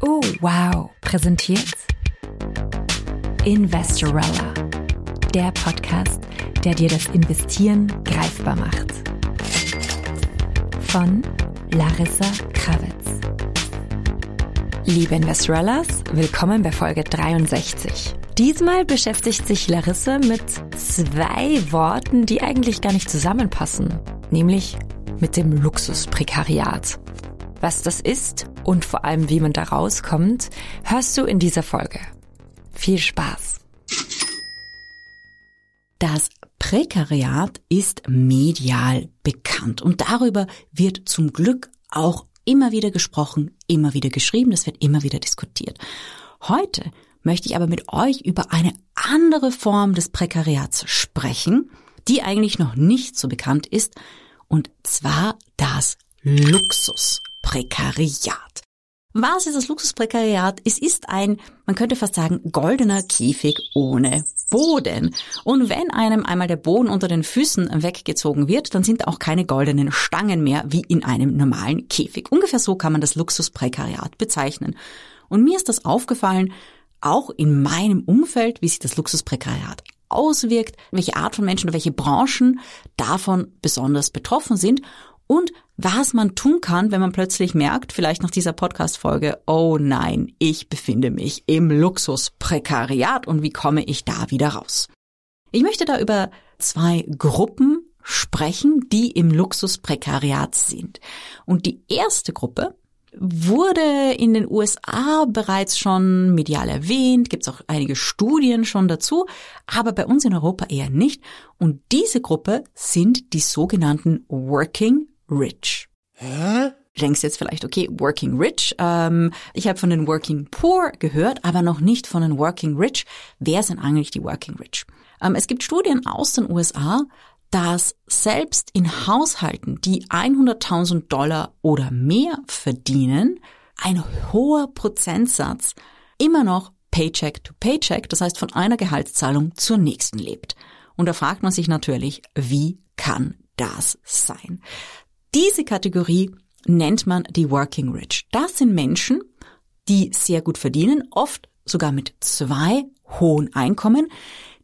Oh, wow. Präsentiert Investorella. Der Podcast, der dir das Investieren greifbar macht. Von Larissa Kravitz. Liebe Investorellas, willkommen bei Folge 63. Diesmal beschäftigt sich Larissa mit zwei Worten, die eigentlich gar nicht zusammenpassen, nämlich mit dem Luxusprekariat. Was das ist und vor allem wie man da rauskommt, hörst du in dieser Folge. Viel Spaß! Das Prekariat ist medial bekannt und darüber wird zum Glück auch immer wieder gesprochen, immer wieder geschrieben, das wird immer wieder diskutiert. Heute möchte ich aber mit euch über eine andere Form des Prekariats sprechen, die eigentlich noch nicht so bekannt ist, und zwar das Luxusprekariat. Was ist das Luxusprekariat? Es ist ein, man könnte fast sagen, goldener Käfig ohne Boden. Und wenn einem einmal der Boden unter den Füßen weggezogen wird, dann sind auch keine goldenen Stangen mehr wie in einem normalen Käfig. Ungefähr so kann man das Luxusprekariat bezeichnen. Und mir ist das aufgefallen, auch in meinem Umfeld, wie sich das Luxusprekariat auswirkt, welche Art von Menschen oder welche Branchen davon besonders betroffen sind und was man tun kann, wenn man plötzlich merkt, vielleicht nach dieser Podcast-Folge, oh nein, ich befinde mich im Luxusprekariat und wie komme ich da wieder raus? Ich möchte da über zwei Gruppen sprechen, die im Luxusprekariat sind. Und die erste Gruppe wurde in den USA bereits schon medial erwähnt, gibt es auch einige Studien schon dazu, aber bei uns in Europa eher nicht. Und diese Gruppe sind die sogenannten Working Rich. Hä? Du denkst jetzt vielleicht, okay, Working Rich. Ähm, ich habe von den Working Poor gehört, aber noch nicht von den Working Rich. Wer sind eigentlich die Working Rich? Ähm, es gibt Studien aus den USA, dass selbst in Haushalten, die 100.000 Dollar oder mehr verdienen, ein hoher Prozentsatz immer noch Paycheck to Paycheck, das heißt von einer Gehaltszahlung zur nächsten lebt. Und da fragt man sich natürlich, wie kann das sein? Diese Kategorie nennt man die Working Rich. Das sind Menschen, die sehr gut verdienen, oft sogar mit zwei hohen Einkommen,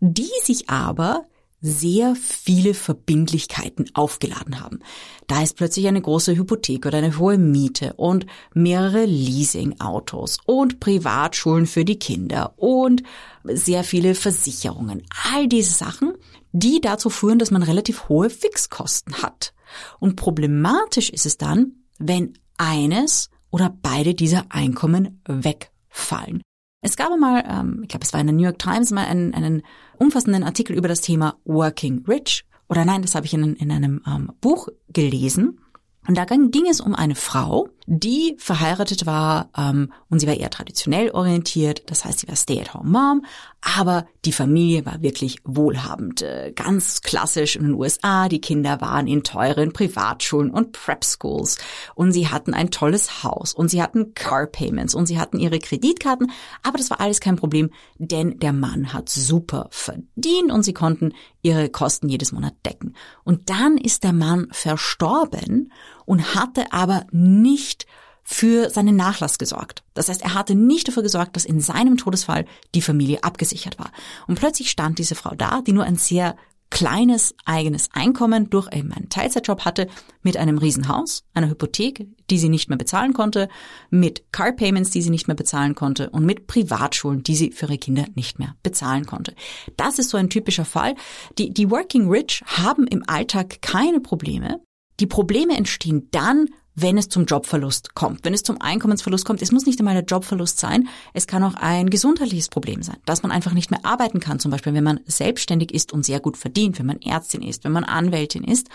die sich aber sehr viele Verbindlichkeiten aufgeladen haben. Da ist plötzlich eine große Hypothek oder eine hohe Miete und mehrere Leasingautos und Privatschulen für die Kinder und sehr viele Versicherungen. All diese Sachen, die dazu führen, dass man relativ hohe Fixkosten hat. Und problematisch ist es dann, wenn eines oder beide dieser Einkommen wegfallen. Es gab einmal, ähm, ich glaube, es war in der New York Times, mal einen, einen umfassenden Artikel über das Thema Working Rich. Oder nein, das habe ich in, in einem ähm, Buch gelesen. Und da ging es um eine Frau, die verheiratet war ähm, und sie war eher traditionell orientiert, das heißt, sie war Stay-at-home-Mom, aber die Familie war wirklich wohlhabend, äh, ganz klassisch in den USA. Die Kinder waren in teuren Privatschulen und Prep-Schools und sie hatten ein tolles Haus. Und sie hatten Car-Payments und sie hatten ihre Kreditkarten, aber das war alles kein Problem, denn der Mann hat super verdient. Und sie konnten ihre Kosten jedes Monat decken. Und dann ist der Mann verstorben und hatte aber nicht für seinen Nachlass gesorgt. Das heißt, er hatte nicht dafür gesorgt, dass in seinem Todesfall die Familie abgesichert war. Und plötzlich stand diese Frau da, die nur ein sehr kleines eigenes Einkommen durch eben einen Teilzeitjob hatte, mit einem Riesenhaus, einer Hypothek, die sie nicht mehr bezahlen konnte, mit Car Payments, die sie nicht mehr bezahlen konnte und mit Privatschulen, die sie für ihre Kinder nicht mehr bezahlen konnte. Das ist so ein typischer Fall. Die, die Working Rich haben im Alltag keine Probleme, die Probleme entstehen dann, wenn es zum Jobverlust kommt, wenn es zum Einkommensverlust kommt. Es muss nicht einmal der Jobverlust sein, es kann auch ein gesundheitliches Problem sein, dass man einfach nicht mehr arbeiten kann, zum Beispiel wenn man selbstständig ist und sehr gut verdient, wenn man Ärztin ist, wenn man Anwältin ist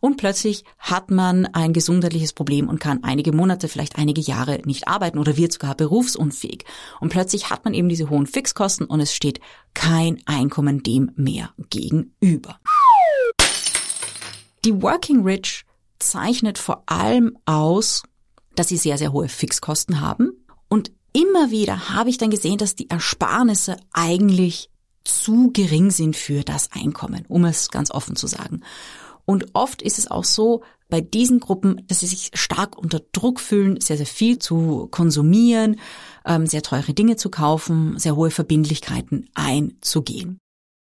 und plötzlich hat man ein gesundheitliches Problem und kann einige Monate, vielleicht einige Jahre nicht arbeiten oder wird sogar berufsunfähig. Und plötzlich hat man eben diese hohen Fixkosten und es steht kein Einkommen dem mehr gegenüber. Die Working Rich zeichnet vor allem aus, dass sie sehr, sehr hohe Fixkosten haben. Und immer wieder habe ich dann gesehen, dass die Ersparnisse eigentlich zu gering sind für das Einkommen, um es ganz offen zu sagen. Und oft ist es auch so, bei diesen Gruppen, dass sie sich stark unter Druck fühlen, sehr, sehr viel zu konsumieren, ähm, sehr teure Dinge zu kaufen, sehr hohe Verbindlichkeiten einzugehen.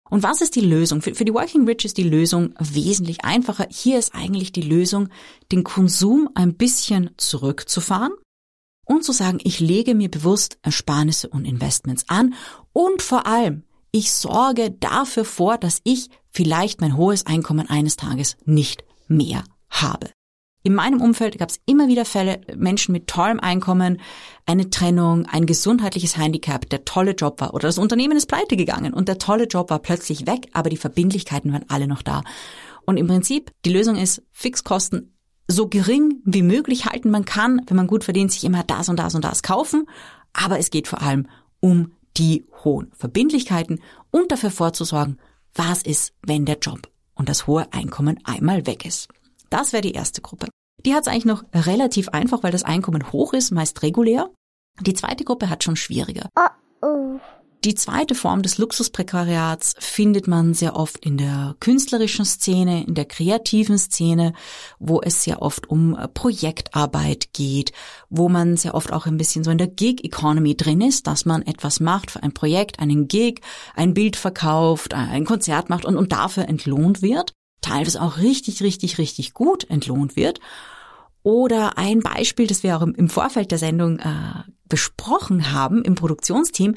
Und was ist die Lösung? Für, für die Working Rich ist die Lösung wesentlich einfacher. Hier ist eigentlich die Lösung, den Konsum ein bisschen zurückzufahren und zu sagen, ich lege mir bewusst Ersparnisse und Investments an und vor allem, ich sorge dafür vor, dass ich vielleicht mein hohes Einkommen eines Tages nicht mehr habe. In meinem Umfeld gab es immer wieder Fälle, Menschen mit tollem Einkommen, eine Trennung, ein gesundheitliches Handicap, der tolle Job war oder das Unternehmen ist pleite gegangen und der tolle Job war plötzlich weg, aber die Verbindlichkeiten waren alle noch da. Und im Prinzip, die Lösung ist, Fixkosten so gering wie möglich halten. Man kann, wenn man gut verdient, sich immer das und das und das kaufen, aber es geht vor allem um die hohen Verbindlichkeiten und dafür vorzusorgen, was ist, wenn der Job und das hohe Einkommen einmal weg ist. Das wäre die erste Gruppe. Die hat es eigentlich noch relativ einfach, weil das Einkommen hoch ist, meist regulär. Die zweite Gruppe hat schon schwieriger. Die zweite Form des Luxusprekariats findet man sehr oft in der künstlerischen Szene, in der kreativen Szene, wo es sehr oft um äh, Projektarbeit geht, wo man sehr oft auch ein bisschen so in der Gig-Economy drin ist, dass man etwas macht für ein Projekt, einen Gig, ein Bild verkauft, ein Konzert macht und, und dafür entlohnt wird teilweise auch richtig, richtig, richtig gut entlohnt wird. Oder ein Beispiel, das wir auch im Vorfeld der Sendung äh, besprochen haben im Produktionsteam,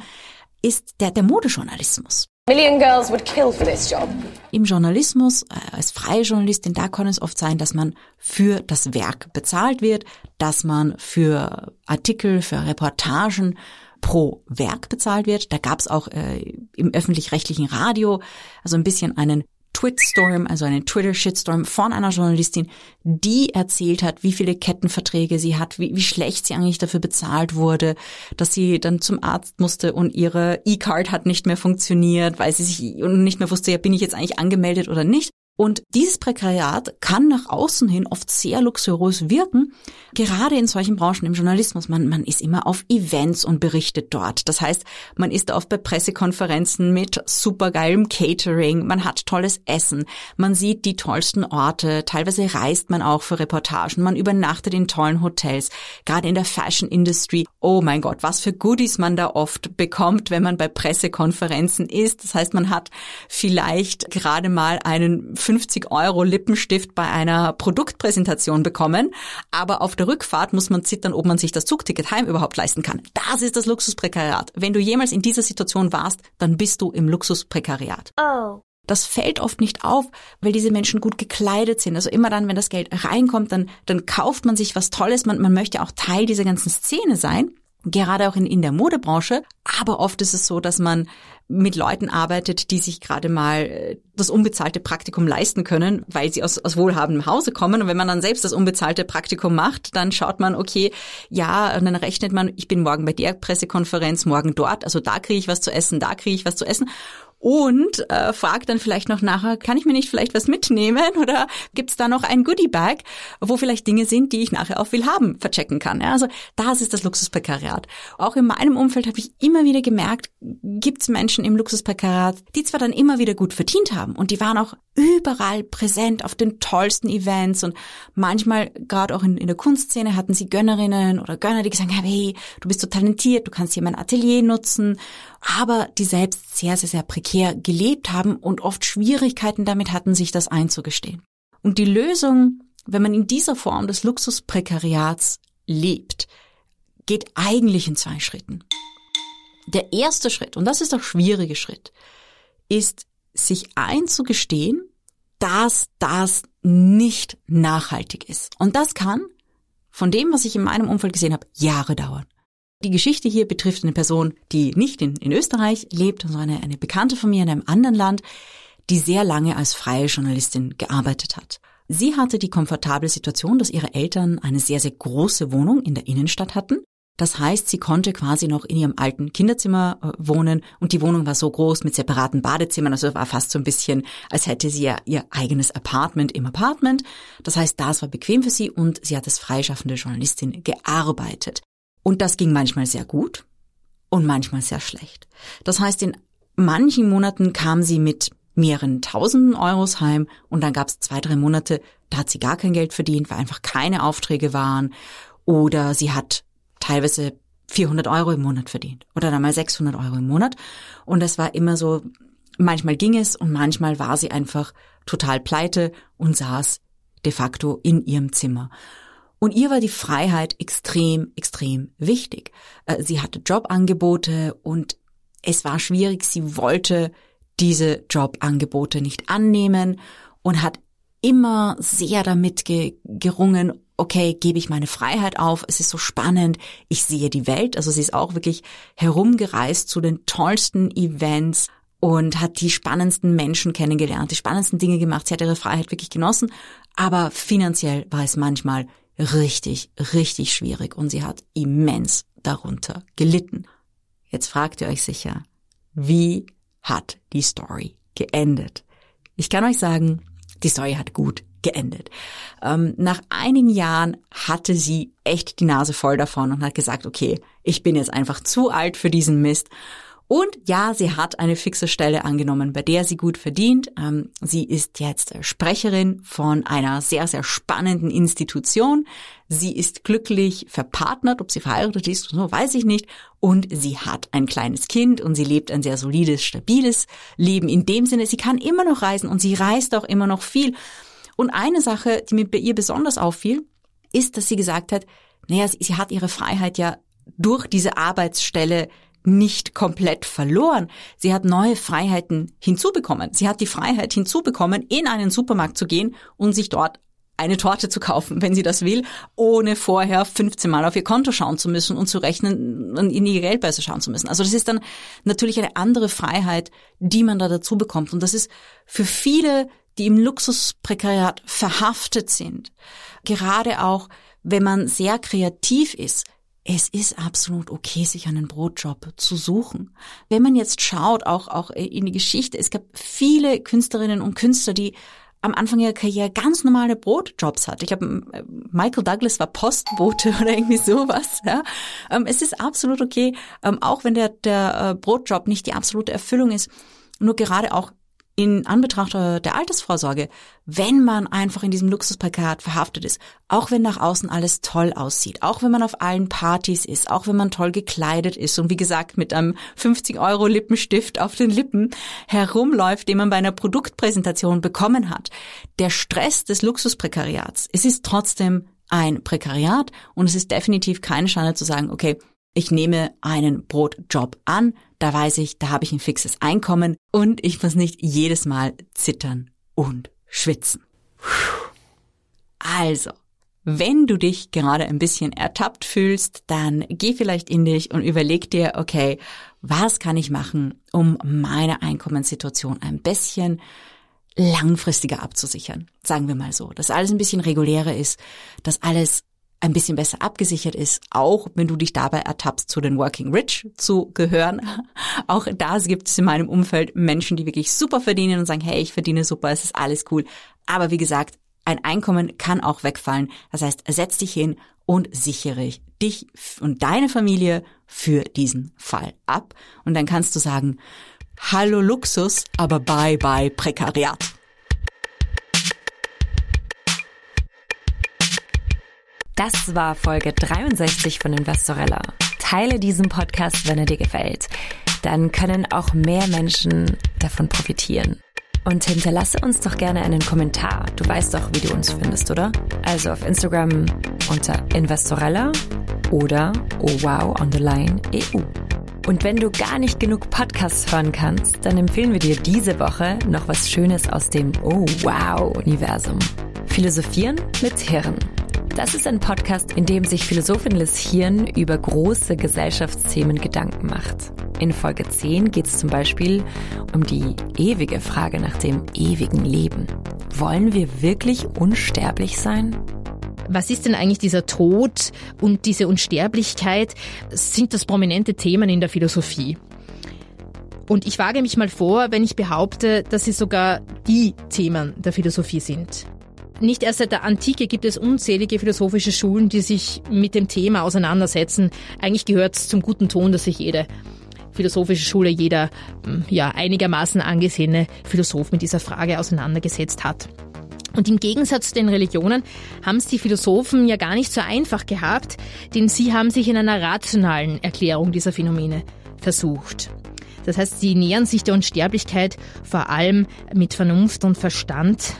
ist der, der Modejournalismus. Million girls would kill for this job. Im Journalismus, äh, als freie Journalistin, da kann es oft sein, dass man für das Werk bezahlt wird, dass man für Artikel, für Reportagen pro Werk bezahlt wird. Da gab es auch äh, im öffentlich-rechtlichen Radio also ein bisschen einen Twitstorm, also einen Twitter-Shitstorm von einer Journalistin, die erzählt hat, wie viele Kettenverträge sie hat, wie, wie schlecht sie eigentlich dafür bezahlt wurde, dass sie dann zum Arzt musste und ihre E-Card hat nicht mehr funktioniert, weil sie sich nicht mehr wusste, ja, bin ich jetzt eigentlich angemeldet oder nicht. Und dieses Prekariat kann nach außen hin oft sehr luxuriös wirken, gerade in solchen Branchen im Journalismus. Man, man ist immer auf Events und berichtet dort. Das heißt, man ist oft bei Pressekonferenzen mit supergeilem Catering, man hat tolles Essen, man sieht die tollsten Orte, teilweise reist man auch für Reportagen, man übernachtet in tollen Hotels, gerade in der Fashion Industry. Oh mein Gott, was für Goodies man da oft bekommt, wenn man bei Pressekonferenzen ist. Das heißt, man hat vielleicht gerade mal einen 50 Euro Lippenstift bei einer Produktpräsentation bekommen, aber auf der Rückfahrt muss man zittern, ob man sich das Zugticket heim überhaupt leisten kann. Das ist das Luxusprekariat. Wenn du jemals in dieser Situation warst, dann bist du im Luxusprekariat. Oh. Das fällt oft nicht auf, weil diese Menschen gut gekleidet sind. Also immer dann, wenn das Geld reinkommt, dann, dann kauft man sich was Tolles. Man, man möchte auch Teil dieser ganzen Szene sein gerade auch in, in der Modebranche. Aber oft ist es so, dass man mit Leuten arbeitet, die sich gerade mal äh, das unbezahlte Praktikum leisten können, weil sie aus, aus wohlhabendem Hause kommen. Und wenn man dann selbst das unbezahlte Praktikum macht, dann schaut man, okay, ja, und dann rechnet man, ich bin morgen bei der Pressekonferenz, morgen dort, also da kriege ich was zu essen, da kriege ich was zu essen und äh, fragt dann vielleicht noch nachher, kann ich mir nicht vielleicht was mitnehmen oder gibt's da noch ein Goodie-Bag, wo vielleicht Dinge sind, die ich nachher auch will haben, verchecken kann. Ja, also das ist das Luxusprekariat. Auch in meinem Umfeld habe ich immer wieder gemerkt, gibt's Menschen im Luxusprekariat, die zwar dann immer wieder gut verdient haben und die waren auch überall präsent auf den tollsten Events und manchmal gerade auch in, in der Kunstszene hatten sie Gönnerinnen oder Gönner, die gesagt haben, hey, du bist so talentiert, du kannst hier mein Atelier nutzen aber die selbst sehr, sehr, sehr prekär gelebt haben und oft Schwierigkeiten damit hatten, sich das einzugestehen. Und die Lösung, wenn man in dieser Form des Luxusprekariats lebt, geht eigentlich in zwei Schritten. Der erste Schritt, und das ist der schwierige Schritt, ist, sich einzugestehen, dass das nicht nachhaltig ist. Und das kann, von dem, was ich in meinem Umfeld gesehen habe, Jahre dauern. Die Geschichte hier betrifft eine Person, die nicht in, in Österreich lebt, sondern eine, eine Bekannte von mir in einem anderen Land, die sehr lange als freie Journalistin gearbeitet hat. Sie hatte die komfortable Situation, dass ihre Eltern eine sehr, sehr große Wohnung in der Innenstadt hatten. Das heißt, sie konnte quasi noch in ihrem alten Kinderzimmer äh, wohnen und die Wohnung war so groß mit separaten Badezimmern, also war fast so ein bisschen, als hätte sie ja ihr eigenes Apartment im Apartment. Das heißt, das war bequem für sie und sie hat als freischaffende Journalistin gearbeitet. Und das ging manchmal sehr gut und manchmal sehr schlecht. Das heißt, in manchen Monaten kam sie mit mehreren tausenden Euros heim und dann gab es zwei, drei Monate, da hat sie gar kein Geld verdient, weil einfach keine Aufträge waren oder sie hat teilweise 400 Euro im Monat verdient oder dann mal 600 Euro im Monat und das war immer so, manchmal ging es und manchmal war sie einfach total pleite und saß de facto in ihrem Zimmer. Und ihr war die Freiheit extrem, extrem wichtig. Äh, sie hatte Jobangebote und es war schwierig. Sie wollte diese Jobangebote nicht annehmen und hat immer sehr damit ge gerungen, okay, gebe ich meine Freiheit auf, es ist so spannend, ich sehe die Welt. Also sie ist auch wirklich herumgereist zu den tollsten Events und hat die spannendsten Menschen kennengelernt, die spannendsten Dinge gemacht. Sie hat ihre Freiheit wirklich genossen, aber finanziell war es manchmal richtig, richtig schwierig und sie hat immens darunter gelitten. Jetzt fragt ihr euch sicher, wie hat die Story geendet? Ich kann euch sagen, die Story hat gut geendet. Ähm, nach einigen Jahren hatte sie echt die Nase voll davon und hat gesagt, okay, ich bin jetzt einfach zu alt für diesen Mist und ja, sie hat eine fixe Stelle angenommen, bei der sie gut verdient. Ähm, sie ist jetzt Sprecherin von einer sehr, sehr spannenden Institution. Sie ist glücklich verpartnert, ob sie verheiratet ist, so weiß ich nicht. Und sie hat ein kleines Kind und sie lebt ein sehr solides, stabiles Leben. In dem Sinne, sie kann immer noch reisen und sie reist auch immer noch viel. Und eine Sache, die mir bei ihr besonders auffiel, ist, dass sie gesagt hat, naja, sie hat ihre Freiheit ja durch diese Arbeitsstelle nicht komplett verloren. Sie hat neue Freiheiten hinzubekommen. Sie hat die Freiheit hinzubekommen, in einen Supermarkt zu gehen und sich dort eine Torte zu kaufen, wenn sie das will, ohne vorher 15 Mal auf ihr Konto schauen zu müssen und zu rechnen und in die Geldbörse schauen zu müssen. Also das ist dann natürlich eine andere Freiheit, die man da dazu bekommt. Und das ist für viele, die im Luxusprekariat verhaftet sind, gerade auch, wenn man sehr kreativ ist, es ist absolut okay, sich einen Brotjob zu suchen. Wenn man jetzt schaut, auch, auch in die Geschichte, es gab viele Künstlerinnen und Künstler, die am Anfang ihrer Karriere ganz normale Brotjobs hatte. Ich habe äh, Michael Douglas war Postbote oder irgendwie sowas. Ja. Ähm, es ist absolut okay, ähm, auch wenn der, der äh, Brotjob nicht die absolute Erfüllung ist. Nur gerade auch in Anbetracht der Altersvorsorge, wenn man einfach in diesem Luxusplakat verhaftet ist, auch wenn nach außen alles toll aussieht, auch wenn man auf allen Partys ist, auch wenn man toll gekleidet ist und wie gesagt mit einem 50 Euro Lippenstift auf den Lippen herumläuft, den man bei einer Produktpräsentation bekommen hat, der Stress des Luxusprekariats, es ist trotzdem ein Prekariat und es ist definitiv keine Schande zu sagen, okay, ich nehme einen Brotjob an, da weiß ich, da habe ich ein fixes Einkommen und ich muss nicht jedes Mal zittern und schwitzen. Also, wenn du dich gerade ein bisschen ertappt fühlst, dann geh vielleicht in dich und überleg dir, okay, was kann ich machen, um meine Einkommenssituation ein bisschen langfristiger abzusichern. Sagen wir mal so, dass alles ein bisschen regulärer ist, dass alles ein bisschen besser abgesichert ist, auch wenn du dich dabei ertappst, zu den Working Rich zu gehören. Auch da gibt es in meinem Umfeld Menschen, die wirklich super verdienen und sagen, hey, ich verdiene super, es ist alles cool. Aber wie gesagt, ein Einkommen kann auch wegfallen. Das heißt, setz dich hin und sichere dich und deine Familie für diesen Fall ab. Und dann kannst du sagen, hallo Luxus, aber bye bye Prekariat. Das war Folge 63 von Investorella. Teile diesen Podcast, wenn er dir gefällt. Dann können auch mehr Menschen davon profitieren. Und hinterlasse uns doch gerne einen Kommentar. Du weißt doch, wie du uns findest, oder? Also auf Instagram unter Investorella oder oh wow on the line EU. Und wenn du gar nicht genug Podcasts hören kannst, dann empfehlen wir dir diese Woche noch was Schönes aus dem Oh wow Universum. Philosophieren mit Hirn. Das ist ein Podcast, in dem sich Philosophin Liz Hirn über große Gesellschaftsthemen Gedanken macht. In Folge 10 geht es zum Beispiel um die ewige Frage nach dem ewigen Leben. Wollen wir wirklich unsterblich sein? Was ist denn eigentlich dieser Tod und diese Unsterblichkeit? Sind das prominente Themen in der Philosophie? Und ich wage mich mal vor, wenn ich behaupte, dass sie sogar die Themen der Philosophie sind. Nicht erst seit der Antike gibt es unzählige philosophische Schulen, die sich mit dem Thema auseinandersetzen. Eigentlich gehört es zum guten Ton, dass sich jede philosophische Schule jeder hm, ja, einigermaßen angesehene Philosoph mit dieser Frage auseinandergesetzt hat. Und im Gegensatz zu den Religionen haben es die Philosophen ja gar nicht so einfach gehabt, denn sie haben sich in einer rationalen Erklärung dieser Phänomene versucht. Das heißt, sie nähern sich der Unsterblichkeit vor allem mit Vernunft und Verstand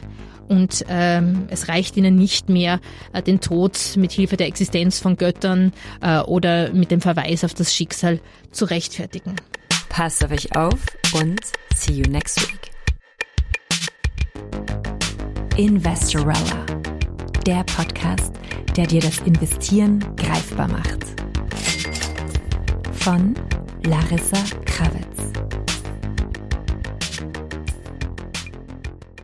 und ähm, es reicht ihnen nicht mehr, äh, den Tod mit Hilfe der Existenz von Göttern äh, oder mit dem Verweis auf das Schicksal zu rechtfertigen. Passt auf euch auf und see you next week. Investorella, der Podcast, der dir das Investieren greifbar macht. Von Larissa Krawitz.